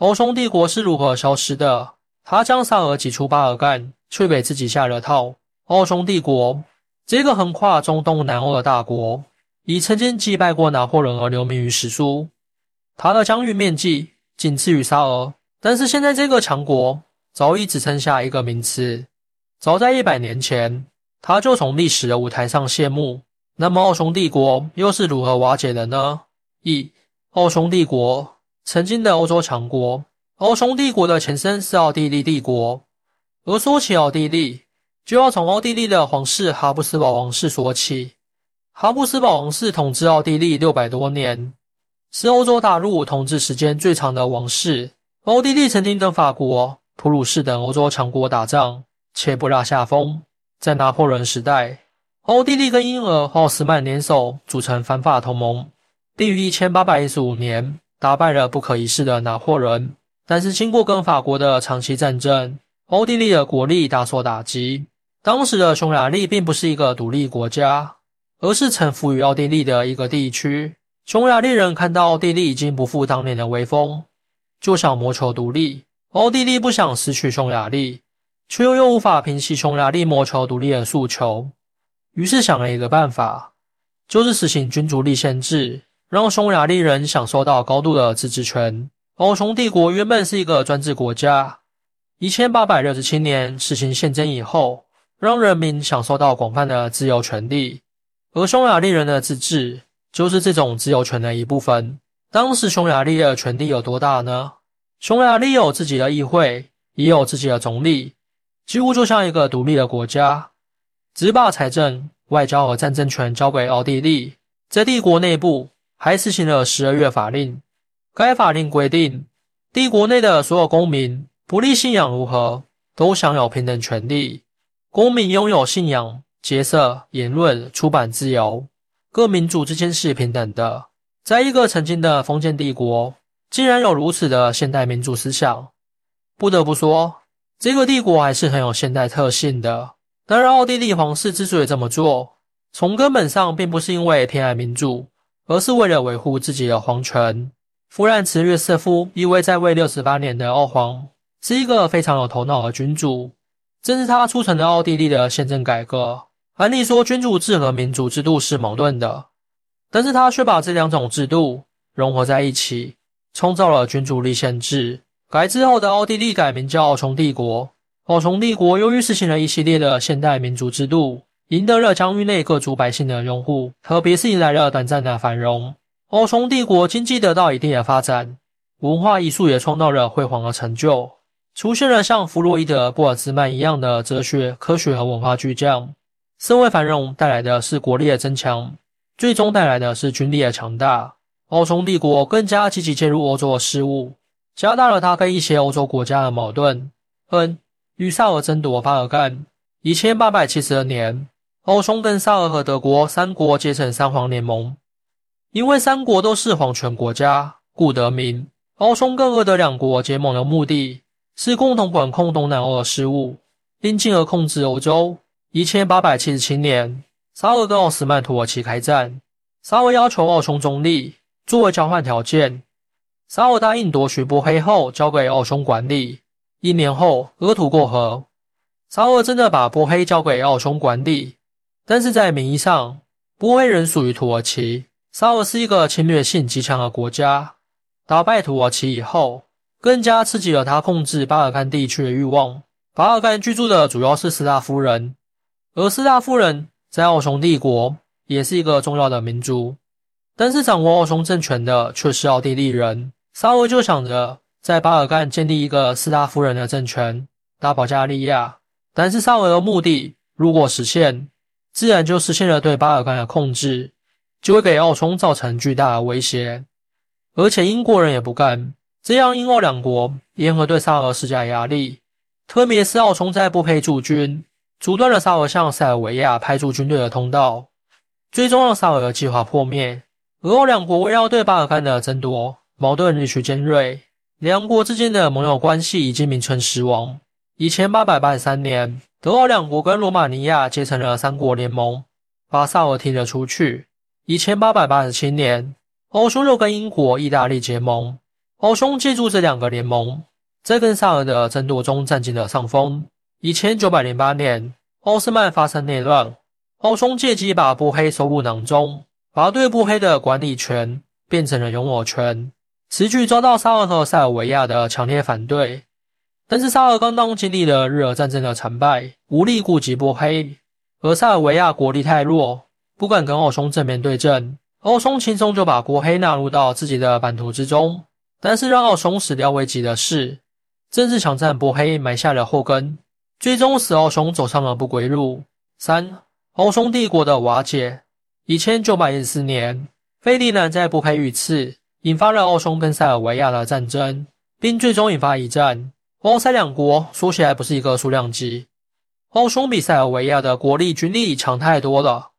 欧匈帝国是如何消失的？他将萨尔挤出巴尔干，却给自己下了套。欧匈帝国这个横跨中东南欧的大国，以曾经击败过拿破仑而留名于史书。他的疆域面积仅次于沙俄，但是现在这个强国早已只剩下一个名词。早在一百年前，他就从历史的舞台上谢幕。那么，奥匈帝国又是如何瓦解的呢？一、奥匈帝国。曾经的欧洲强国，欧匈帝国的前身是奥地利帝国。而说起奥地利，就要从奥地利的皇室哈布斯堡王室说起。哈布斯堡王室统治奥地利六百多年，是欧洲大陆统治时间最长的王室。奥地利曾经跟法国、普鲁士等欧洲强国打仗，且不落下风。在拿破仑时代，奥地利跟英俄、奥斯曼联手组成反法同盟，并于一千八百一十五年。打败了不可一世的拿破仑，但是经过跟法国的长期战争，奥地利的国力大受打击。当时的匈牙利并不是一个独立国家，而是臣服于奥地利的一个地区。匈牙利人看到奥地利已经不复当年的威风，就想谋求独立。奥地利不想失去匈牙利，却又又无法平息匈牙利谋求独立的诉求，于是想了一个办法，就是实行君主立宪制。让匈牙利人享受到高度的自治权。欧匈帝国原本是一个专制国家，一千八百六十七年实行宪政以后，让人民享受到广泛的自由权利。而匈牙利人的自治就是这种自由权的一部分。当时匈牙利的权力有多大呢？匈牙利有自己的议会，也有自己的总理，几乎就像一个独立的国家，只把财政、外交和战争权交给奥地利。在帝国内部。还实行了十二月法令。该法令规定，帝国内的所有公民，不论信仰如何，都享有平等权利。公民拥有信仰、结社、言论、出版自由，各民族之间是平等的。在一个曾经的封建帝国，竟然有如此的现代民主思想，不得不说，这个帝国还是很有现代特性的。当然，奥地利皇室之所以这么做，从根本上并不是因为偏爱民主。而是为了维护自己的皇权。弗兰茨约瑟夫一位在位六十八年的奥皇，是一个非常有头脑的君主。正是他促成了奥地利的宪政改革。按理说，君主制和民主制度是矛盾的，但是他却把这两种制度融合在一起，创造了君主立宪制。改制后的奥地利改名叫奥匈帝国。奥匈帝国由于实行了一系列的现代民主制度。赢得了疆域内各族百姓的拥护，特别是迎来了短暂的繁荣。欧匈帝国经济得到一定的发展，文化艺术也创造了辉煌的成就，出现了像弗洛伊德、波尔兹曼一样的哲学、科学和文化巨匠。社会繁荣带来的是国力的增强，最终带来的是军力的强大。欧匈帝国更加积极介入欧洲的事务，加大了他跟一些欧洲国家的矛盾。嗯与萨尔争夺巴尔干，一千八百七十二年。欧匈跟沙俄和德国三国结成三皇联盟，因为三国都是皇权国家，故得名。欧匈跟俄德两国结盟的目的是共同管控东南欧的事务，并进而控制欧洲。一千八百七十七年，沙俄跟奥斯曼土耳其开战，沙俄要求奥匈中立，作为交换条件，沙俄答应夺取波黑后交给奥匈管理。一年后，俄土过河，沙俄真的把波黑交给奥匈管理。但是在名义上，波黑人属于土耳其。沙俄是一个侵略性极强的国家。打败土耳其以后，更加刺激了他控制巴尔干地区的欲望。巴尔干居住的主要是斯拉夫人，而斯拉夫人在奥匈帝国也是一个重要的民族。但是掌握奥匈政权的却是奥地利人。沙俄就想着在巴尔干建立一个斯拉夫人的政权，打保加利亚。但是沙俄的目的如果实现，自然就实现了对巴尔干的控制，就会给奥匈造成巨大的威胁。而且英国人也不干，这样英奥两国联合对沙俄施加压力，特别是奥匈在布佩驻军，阻断了沙俄向塞尔维亚派驻军队的通道，最终让沙俄计划破灭。俄奥两国围绕对巴尔干的争夺，矛盾日趋尖锐，两国之间的盟友关系已经名存实亡。一千八百八十三年。德奥两国跟罗马尼亚结成了三国联盟，把萨尔踢了出去。一千八百八十七年，欧匈又跟英国、意大利结盟。欧匈借助这两个联盟，在跟萨尔的争夺中占尽了上风。一千九百零八年，奥斯曼发生内乱，欧匈借机把波黑收入囊中，把对波黑的管理权变成了拥有权。此举遭到萨尔和塞尔维亚的强烈反对。但是沙尔刚刚经历了日俄战争的惨败，无力顾及波黑，而塞尔维亚国力太弱，不敢跟奥匈正面对阵。奥匈轻松就把波黑纳入到自己的版图之中。但是让奥匈始料未及的是，正式抢占波黑埋下了祸根，最终使奥匈走上了不归路。三、奥匈帝国的瓦解。一千九百一十四年，费迪南在波黑遇刺，引发了奥匈跟塞尔维亚的战争，并最终引发一战。奥塞两国说起来不是一个数量级，奥匈比塞尔维亚的国力军力强太多了。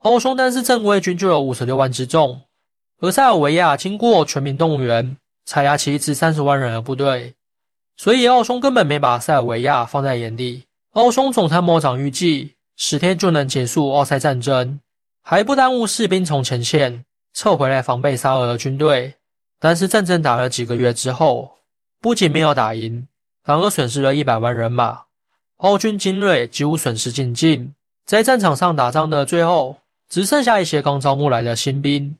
奥匈单是正规军就有五十六万之众，而塞尔维亚经过全民动员，才压起一支三十万人的部队，所以奥匈根本没把塞尔维亚放在眼里。奥匈总参谋长预计十天就能结束奥塞战争，还不耽误士兵从前线撤回来防备沙俄的军队。但是战争打了几个月之后，不仅没有打赢，反而损失了一百万人马，欧军精锐几乎损失尽尽。在战场上打仗的最后，只剩下一些刚招募来的新兵，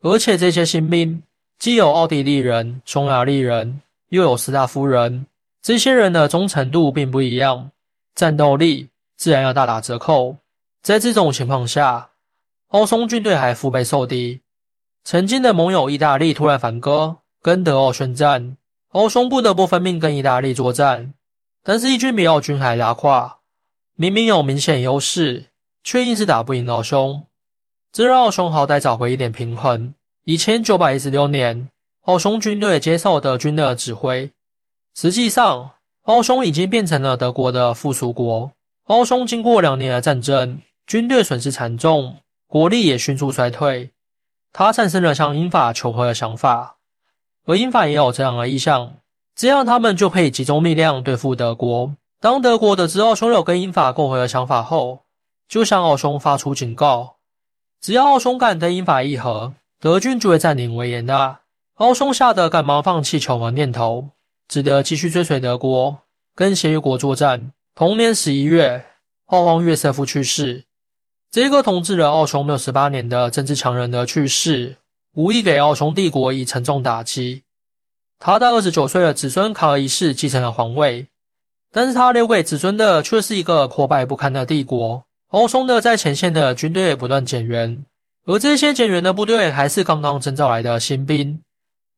而且这些新兵既有奥地利人、匈牙利人，又有斯拉夫人，这些人的忠诚度并不一样，战斗力自然要大打折扣。在这种情况下，欧松军队还腹背受敌。曾经的盟友意大利突然反戈，跟德奥宣战。欧匈不得不分命跟意大利作战，但是义军比奥军还拉胯，明明有明显优势，却硬是打不赢奥匈，这让奥匈好歹找回一点平衡。一千九百一十六年，奥匈军队接受德军的指挥，实际上，奥匈已经变成了德国的附属国。奥匈经过两年的战争，军队损失惨重，国力也迅速衰退，他产生了向英法求和的想法。而英法也有这样的意向，这样他们就可以集中力量对付德国。当德国得知奥匈有跟英法共和的想法后，就向奥匈发出警告：只要奥匈敢跟英法议和，德军就会占领维也纳。奥匈吓得赶忙放弃求和念头，只得继续追随德国，跟协约国作战。同年十一月，奥皇约瑟夫去世，这个统治了奥匈六十八年的政治强人的去世。无疑给奥匈帝国以沉重打击。他的二十九岁的子孙卡尔一世继承了皇位，但是他留给子孙的却是一个破败不堪的帝国。奥匈的在前线的军队不断减员，而这些减员的部队还是刚刚征召来的新兵。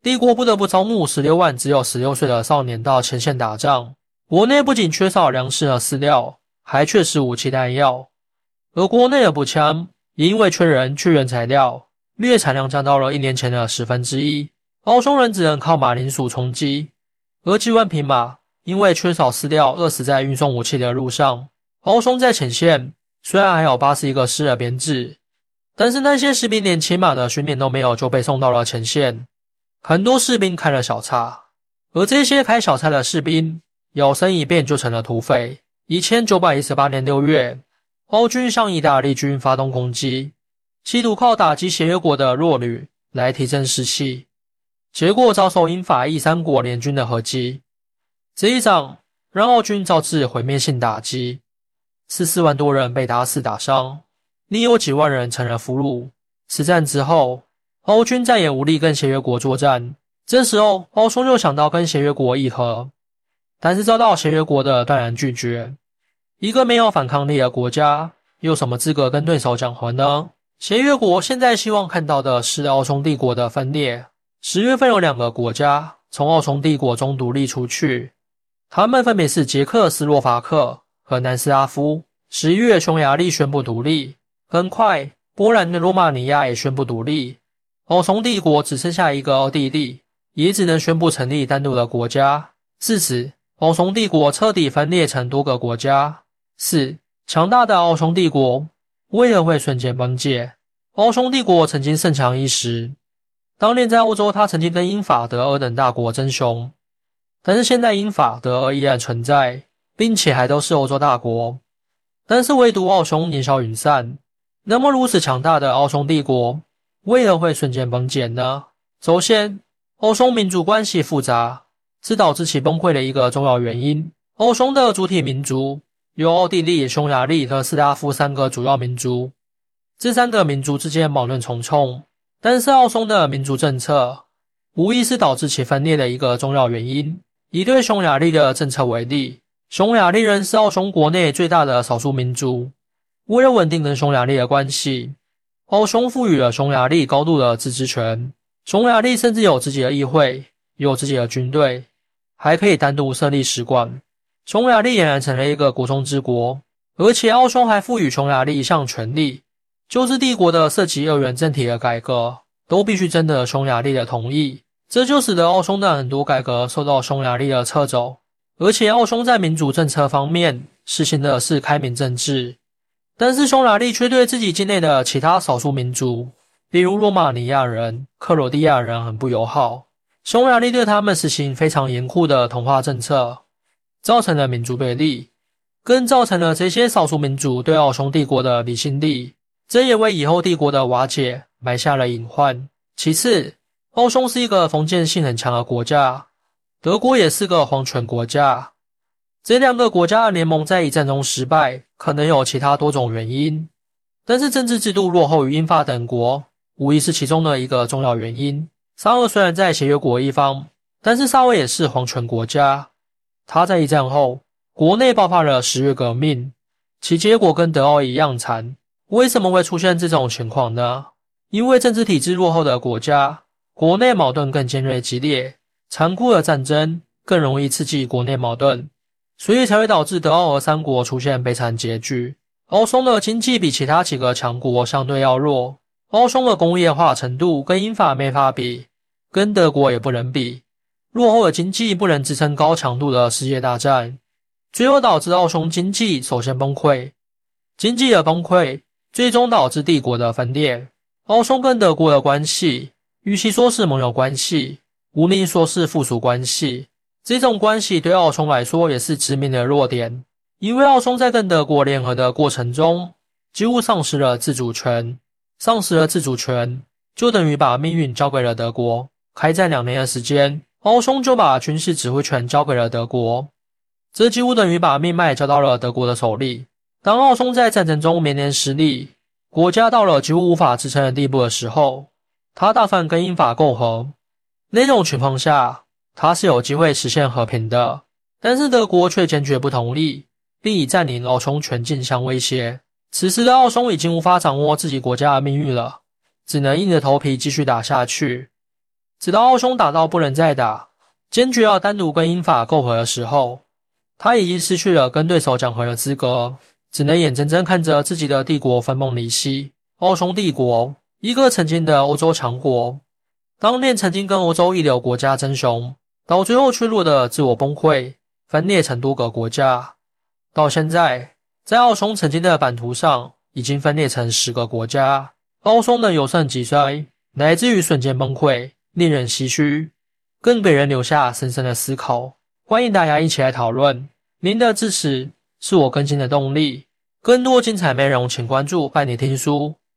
帝国不得不招募十六万只有十六岁的少年到前线打仗。国内不仅缺少粮食和饲料，还缺失武器弹药，而国内的步枪也因为缺人缺原材料。月产量降到了一年前的十分之一，奥匈人只能靠马铃薯充饥，而几万匹马因为缺少饲料饿死在运送武器的路上。奥匈在前线虽然还有八十一个师的编制，但是那些士兵连骑马的训练都没有就被送到了前线，很多士兵开了小差，而这些开小差的士兵摇身一变就成了土匪。一千九百一十八年六月，欧军向意大利军发动攻击。企图靠打击协约国的弱旅来提振士气，结果遭受英法意三国联军的合击。这一仗让奥军遭致毁灭性打击，十四万多人被打死打伤，另有几万人成了俘虏。此战之后，欧军再也无力跟协约国作战。这时候，欧匈又想到跟协约国议和，但是遭到协约国的断然拒绝。一个没有反抗力的国家，有什么资格跟对手讲和呢？协约国现在希望看到的是奥匈帝国的分裂。十月份有两个国家从奥匈帝国中独立出去，他们分别是捷克斯洛伐克和南斯拉夫。十一月，匈牙利宣布独立，很快波兰的罗马尼亚也宣布独立。奥匈帝国只剩下一个奥地利，也只能宣布成立单独的国家。自此，奥匈帝国彻底分裂成多个国家。四强大的奥匈帝国。为何会瞬间崩解？奥匈帝国曾经盛强一时，当年在欧洲，他曾经跟英法德俄等大国争雄。但是现在英法德俄依然存在，并且还都是欧洲大国，但是唯独奥匈烟消云散。那么如此强大的奥匈帝国，为何会瞬间崩解呢？首先，欧匈民族关系复杂，是导致其崩溃的一个重要原因。欧匈的主体民族由奥地利、匈牙利和斯拉夫三个主要民族，这三个民族之间矛盾重重。但是奥匈的民族政策无疑是导致其分裂的一个重要原因。以对匈牙利的政策为例，匈牙利人是奥匈国内最大的少数民族。为了稳定跟匈牙利的关系，奥匈赋予了匈牙利高度的自治权。匈牙利甚至有自己的议会，有自己的军队，还可以单独设立使馆。匈牙利俨然成了一个国中之国。而且奥匈还赋予匈牙利一项权利，就是帝国的涉及二元政体的改革，都必须征得匈牙利的同意。这就使得奥匈的很多改革受到匈牙利的掣肘。而且奥匈在民主政策方面实行的是开明政治。但是匈牙利却对自己境内的其他少数民族，例如罗马尼亚人、克罗地亚人很不友好。匈牙利对他们实行非常严酷的同化政策，造成了民族对立，更造成了这些少数民族对奥匈帝国的离心力。这也为以后帝国的瓦解埋下了隐患。其次，奥匈是一个封建性很强的国家，德国也是个皇权国家。这两个国家的联盟在一战中失败，可能有其他多种原因，但是政治制度落后于英法等国，无疑是其中的一个重要原因。沙俄虽然在协约国一方，但是沙俄也是皇权国家。他在一战后国内爆发了十月革命，其结果跟德奥一样惨。为什么会出现这种情况呢？因为政治体制落后的国家，国内矛盾更尖锐激烈，残酷的战争更容易刺激国内矛盾。所以才会导致德奥俄三国出现悲惨结局。欧匈的经济比其他几个强国相对要弱，欧匈的工业化程度跟英法没法比，跟德国也不能比。落后的经济不能支撑高强度的世界大战，最后导致奥匈经济首先崩溃。经济的崩溃，最终导致帝国的分裂。奥匈跟德国的关系，与其说是盟友关系，无宁说是附属关系。这种关系对奥匈来说也是致命的弱点，因为奥匈在跟德国联合的过程中，几乎丧失了自主权。丧失了自主权，就等于把命运交给了德国。开战两年的时间，奥匈就把军事指挥权交给了德国，这几乎等于把命脉交到了德国的手里。当奥匈在战争中绵连失利，国家到了几乎无法支撑的地步的时候，他打算跟英法媾和。那种情况下，他是有机会实现和平的，但是德国却坚决不同意，并以占领奥匈全境相威胁。此时的奥匈已经无法掌握自己国家的命运了，只能硬着头皮继续打下去，直到奥匈打到不能再打，坚决要单独跟英法媾和的时候，他已经失去了跟对手讲和的资格，只能眼睁睁看着自己的帝国分崩离析。奥匈帝国，一个曾经的欧洲强国，当年曾经跟欧洲一流国家争雄。到最后却落得自我崩溃，分裂成多个国家。到现在，在奥匈曾经的版图上，已经分裂成十个国家。奥匈的由盛及衰，乃至于瞬间崩溃，令人唏嘘，更给人留下深深的思考。欢迎大家一起来讨论，您的支持是我更新的动力。更多精彩内容，请关注拜你听书。